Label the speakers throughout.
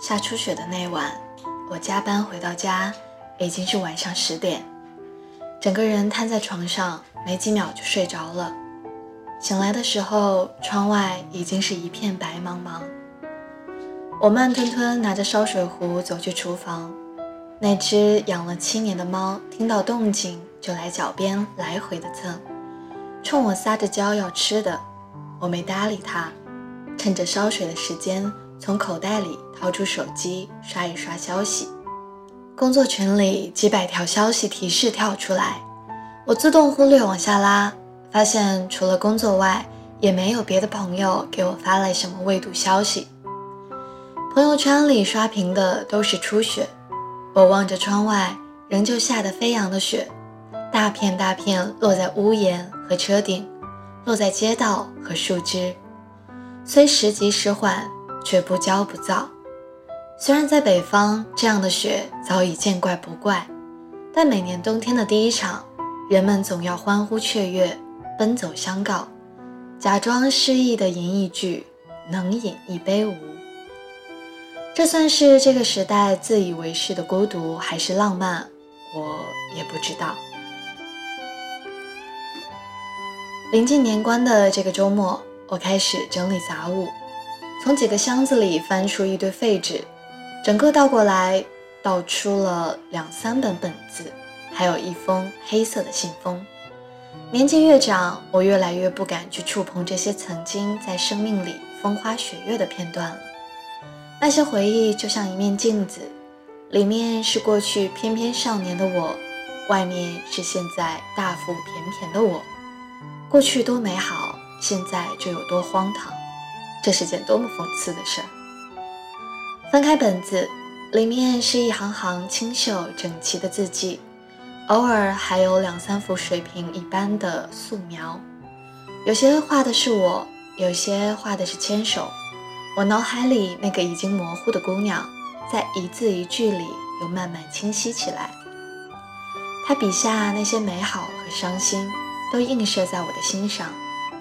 Speaker 1: 下初雪的那晚，我加班回到家，已经是晚上十点，整个人瘫在床上，没几秒就睡着了。醒来的时候，窗外已经是一片白茫茫。我慢吞吞拿着烧水壶走去厨房，那只养了七年的猫听到动静就来脚边来回的蹭，冲我撒着娇要吃的，我没搭理它，趁着烧水的时间从口袋里掏出手机刷一刷消息。工作群里几百条消息提示跳出来，我自动忽略往下拉，发现除了工作外，也没有别的朋友给我发来什么未读消息。朋友圈里刷屏的都是初雪，我望着窗外仍旧下得飞扬的雪，大片大片落在屋檐和车顶，落在街道和树枝，虽时急时缓，却不骄不躁。虽然在北方这样的雪早已见怪不怪，但每年冬天的第一场，人们总要欢呼雀跃，奔走相告，假装失意的吟一句：“能饮一杯无？”这算是这个时代自以为是的孤独，还是浪漫？我也不知道。临近年关的这个周末，我开始整理杂物，从几个箱子里翻出一堆废纸，整个倒过来，倒出了两三本本子，还有一封黑色的信封。年纪越长，我越来越不敢去触碰这些曾经在生命里风花雪月的片段了。那些回忆就像一面镜子，里面是过去翩翩少年的我，外面是现在大腹便便的我。过去多美好，现在就有多荒唐。这是件多么讽刺的事儿！翻开本子，里面是一行行清秀整齐的字迹，偶尔还有两三幅水平一般的素描。有些画的是我，有些画的是牵手。我脑海里那个已经模糊的姑娘，在一字一句里又慢慢清晰起来。她笔下那些美好和伤心，都映射在我的心上，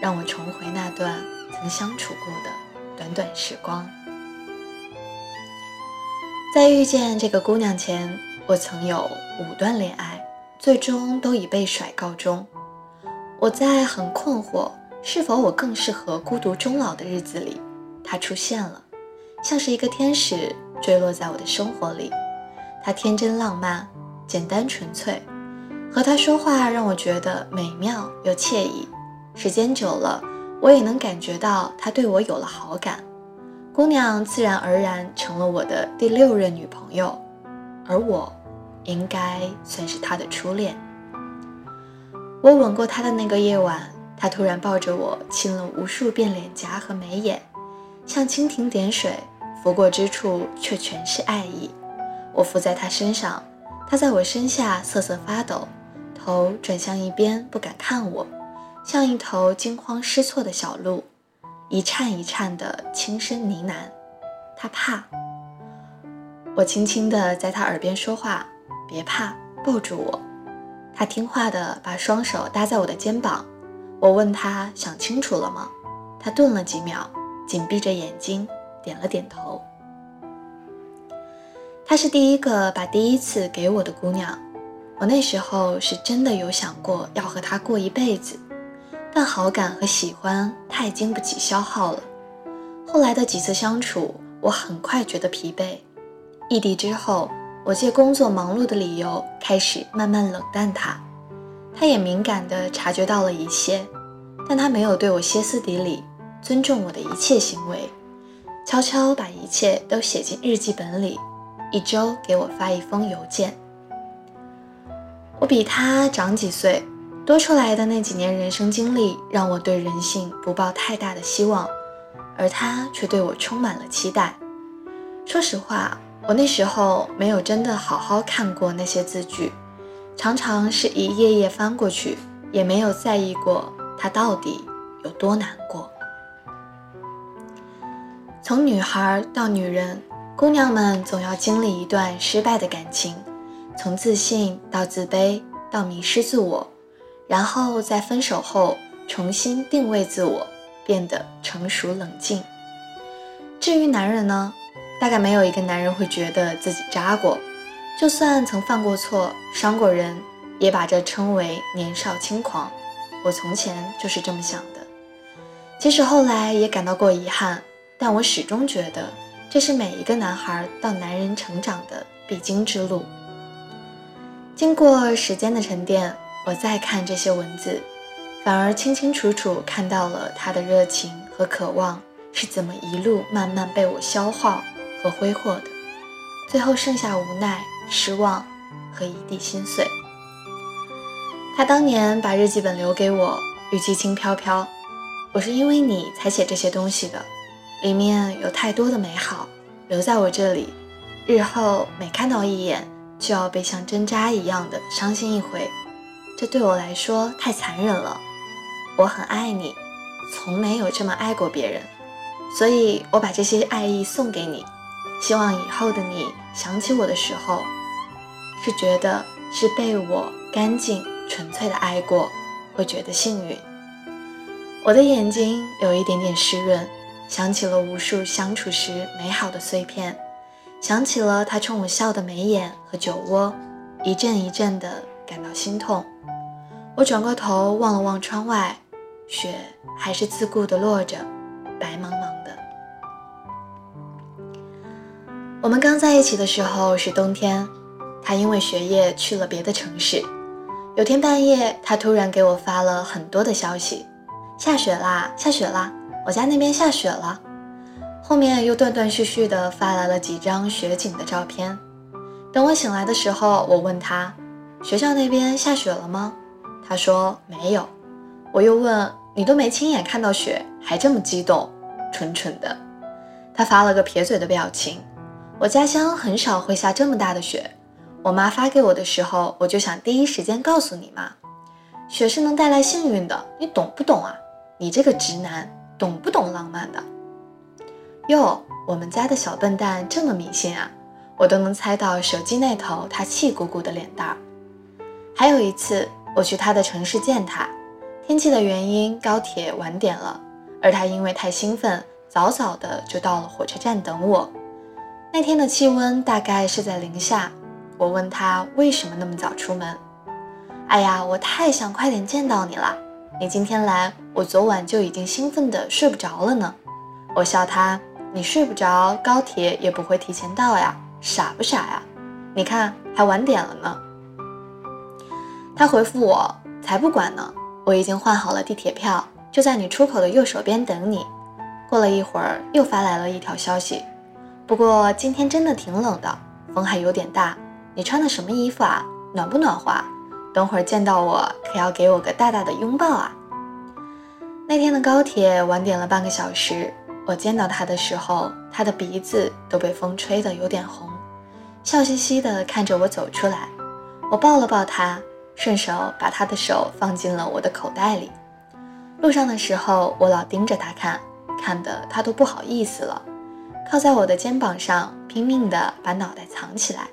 Speaker 1: 让我重回那段曾相处过的短短时光。在遇见这个姑娘前，我曾有五段恋爱，最终都以被甩告终。我在很困惑，是否我更适合孤独终老的日子里。他出现了，像是一个天使坠落在我的生活里。他天真浪漫，简单纯粹，和他说话让我觉得美妙又惬意。时间久了，我也能感觉到他对我有了好感。姑娘自然而然成了我的第六任女朋友，而我，应该算是他的初恋。我吻过他的那个夜晚，他突然抱着我亲了无数遍脸颊和眉眼。像蜻蜓点水，拂过之处却全是爱意。我伏在他身上，他在我身下瑟瑟发抖，头转向一边，不敢看我，像一头惊慌失措的小鹿，一颤一颤的轻声呢喃：“他怕。”我轻轻地在他耳边说话：“别怕，抱住我。”他听话的把双手搭在我的肩膀。我问他想清楚了吗？他顿了几秒。紧闭着眼睛，点了点头。她是第一个把第一次给我的姑娘，我那时候是真的有想过要和她过一辈子，但好感和喜欢太经不起消耗了。后来的几次相处，我很快觉得疲惫。异地之后，我借工作忙碌的理由开始慢慢冷淡他。他也敏感地察觉到了一切，但他没有对我歇斯底里。尊重我的一切行为，悄悄把一切都写进日记本里，一周给我发一封邮件。我比他长几岁，多出来的那几年人生经历让我对人性不抱太大的希望，而他却对我充满了期待。说实话，我那时候没有真的好好看过那些字句，常常是一页页翻过去，也没有在意过他到底有多难过。从女孩到女人，姑娘们总要经历一段失败的感情，从自信到自卑，到迷失自我，然后在分手后重新定位自我，变得成熟冷静。至于男人呢，大概没有一个男人会觉得自己渣过，就算曾犯过错、伤过人，也把这称为年少轻狂。我从前就是这么想的，即使后来也感到过遗憾，但我始终觉得这是每一个男孩到男人成长的必经之路。经过时间的沉淀，我再看这些文字，反而清清楚楚看到了他的热情和渴望是怎么一路慢慢被我消耗和挥霍的，最后剩下无奈、失望和一地心碎。他当年把日记本留给我，语气轻飘飘：“我是因为你才写这些东西的，里面有太多的美好，留在我这里，日后每看到一眼就要被像针扎一样的伤心一回，这对我来说太残忍了。我很爱你，从没有这么爱过别人，所以我把这些爱意送给你，希望以后的你想起我的时候，是觉得是被我干净。”纯粹的爱过，会觉得幸运。我的眼睛有一点点湿润，想起了无数相处时美好的碎片，想起了他冲我笑的眉眼和酒窝，一阵一阵的感到心痛。我转过头望了望窗外，雪还是自顾的落着，白茫茫的。我们刚在一起的时候是冬天，他因为学业去了别的城市。有天半夜，他突然给我发了很多的消息：“下雪啦，下雪啦，我家那边下雪了。”后面又断断续续的发来了几张雪景的照片。等我醒来的时候，我问他：“学校那边下雪了吗？”他说：“没有。”我又问：“你都没亲眼看到雪，还这么激动，蠢蠢的。”他发了个撇嘴的表情。我家乡很少会下这么大的雪。我妈发给我的时候，我就想第一时间告诉你妈，雪是能带来幸运的，你懂不懂啊？你这个直男，懂不懂浪漫的？哟，我们家的小笨蛋这么迷信啊，我都能猜到手机那头他气鼓鼓的脸蛋儿。还有一次，我去他的城市见他，天气的原因，高铁晚点了，而他因为太兴奋，早早的就到了火车站等我。那天的气温大概是在零下。我问他为什么那么早出门？哎呀，我太想快点见到你了。你今天来，我昨晚就已经兴奋的睡不着了呢。我笑他，你睡不着，高铁也不会提前到呀，傻不傻呀？你看还晚点了呢。他回复我，才不管呢，我已经换好了地铁票，就在你出口的右手边等你。过了一会儿，又发来了一条消息，不过今天真的挺冷的，风还有点大。你穿的什么衣服啊？暖不暖和？等会儿见到我可要给我个大大的拥抱啊！那天的高铁晚点了半个小时，我见到他的时候，他的鼻子都被风吹得有点红，笑嘻嘻地看着我走出来。我抱了抱他，顺手把他的手放进了我的口袋里。路上的时候，我老盯着他看，看得他都不好意思了，靠在我的肩膀上，拼命地把脑袋藏起来。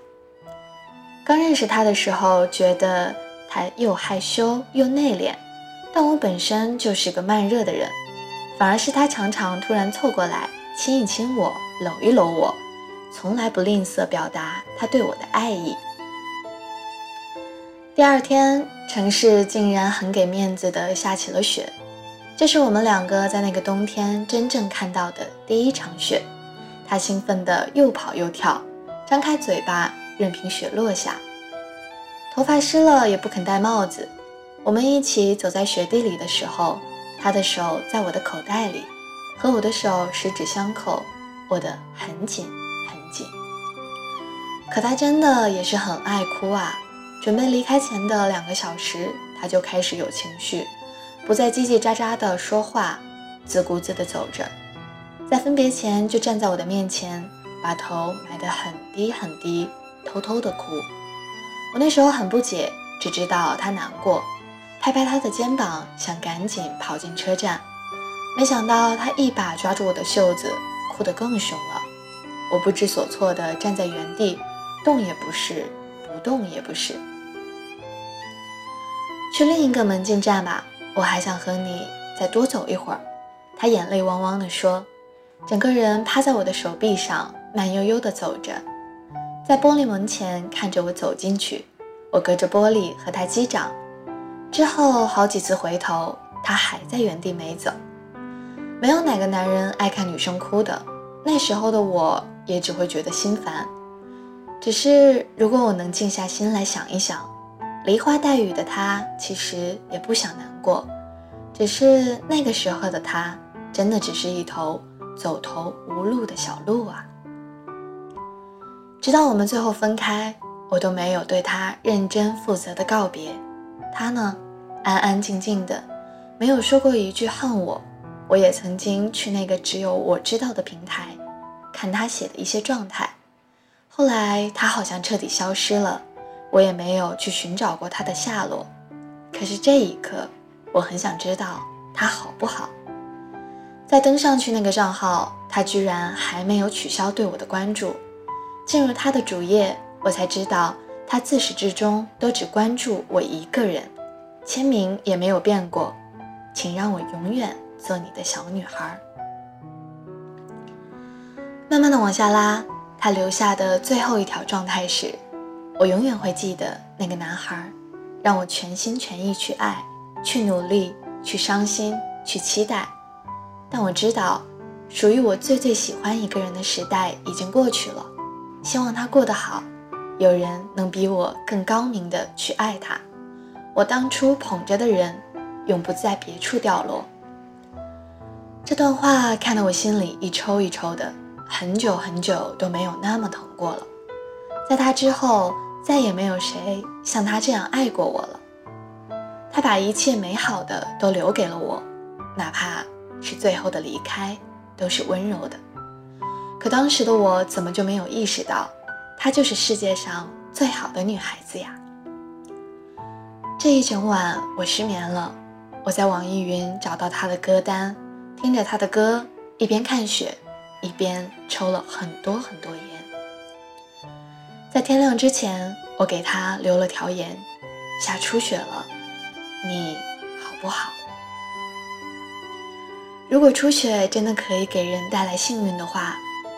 Speaker 1: 刚认识他的时候，觉得他又害羞又内敛，但我本身就是个慢热的人，反而是他常常突然凑过来亲一亲我，搂一搂我，从来不吝啬表达他对我的爱意。第二天，城市竟然很给面子的下起了雪，这是我们两个在那个冬天真正看到的第一场雪。他兴奋的又跑又跳，张开嘴巴。任凭雪落下，头发湿了也不肯戴帽子。我们一起走在雪地里的时候，他的手在我的口袋里，和我的手十指相扣，握得很紧很紧。可他真的也是很爱哭啊！准备离开前的两个小时，他就开始有情绪，不再叽叽喳喳的说话，自顾自的走着，在分别前就站在我的面前，把头埋得很低很低。偷偷的哭，我那时候很不解，只知道他难过，拍拍他的肩膀，想赶紧跑进车站，没想到他一把抓住我的袖子，哭得更凶了。我不知所措的站在原地，动也不是，不动也不是。去另一个门禁站吧，我还想和你再多走一会儿。他眼泪汪汪地说，整个人趴在我的手臂上，慢悠悠地走着，在玻璃门前看着我走进去。我隔着玻璃和他击掌，之后好几次回头，他还在原地没走。没有哪个男人爱看女生哭的，那时候的我也只会觉得心烦。只是如果我能静下心来想一想，梨花带雨的他其实也不想难过，只是那个时候的他真的只是一头走投无路的小鹿啊。直到我们最后分开。我都没有对他认真负责的告别，他呢，安安静静的，没有说过一句恨我。我也曾经去那个只有我知道的平台，看他写的一些状态。后来他好像彻底消失了，我也没有去寻找过他的下落。可是这一刻，我很想知道他好不好。再登上去那个账号，他居然还没有取消对我的关注。进入他的主页。我才知道，他自始至终都只关注我一个人，签名也没有变过，请让我永远做你的小女孩。慢慢的往下拉，他留下的最后一条状态是：我永远会记得那个男孩，让我全心全意去爱，去努力，去伤心，去期待。但我知道，属于我最最喜欢一个人的时代已经过去了，希望他过得好。有人能比我更高明的去爱他，我当初捧着的人，永不在别处掉落。这段话看得我心里一抽一抽的，很久很久都没有那么疼过了。在他之后，再也没有谁像他这样爱过我了。他把一切美好的都留给了我，哪怕是最后的离开，都是温柔的。可当时的我怎么就没有意识到？她就是世界上最好的女孩子呀！这一整晚我失眠了，我在网易云找到她的歌单，听着她的歌，一边看雪，一边抽了很多很多烟。在天亮之前，我给他留了条言：下初雪了，你好不好？如果初雪真的可以给人带来幸运的话，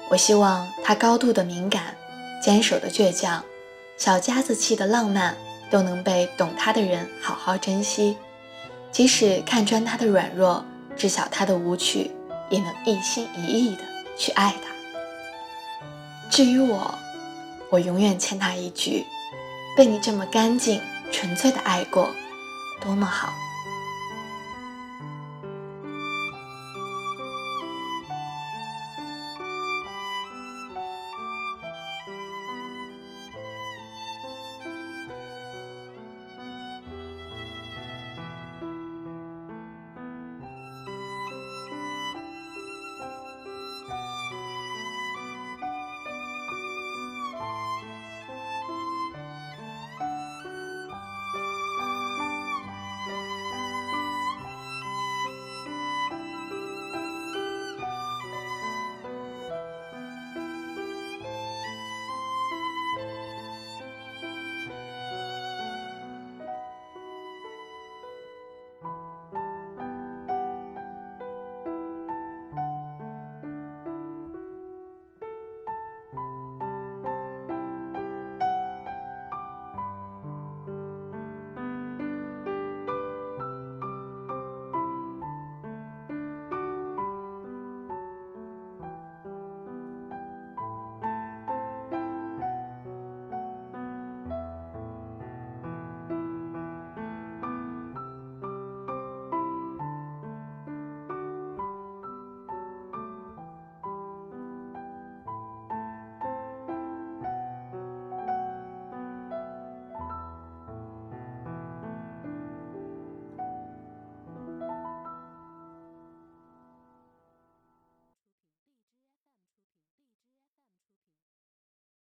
Speaker 1: 我希望他高度的敏感。坚守的倔强，小家子气的浪漫，都能被懂他的人好好珍惜。即使看穿他的软弱，知晓他的无趣，也能一心一意的去爱他。至于我，我永远欠他一句：被你这么干净纯粹的爱过，多么好。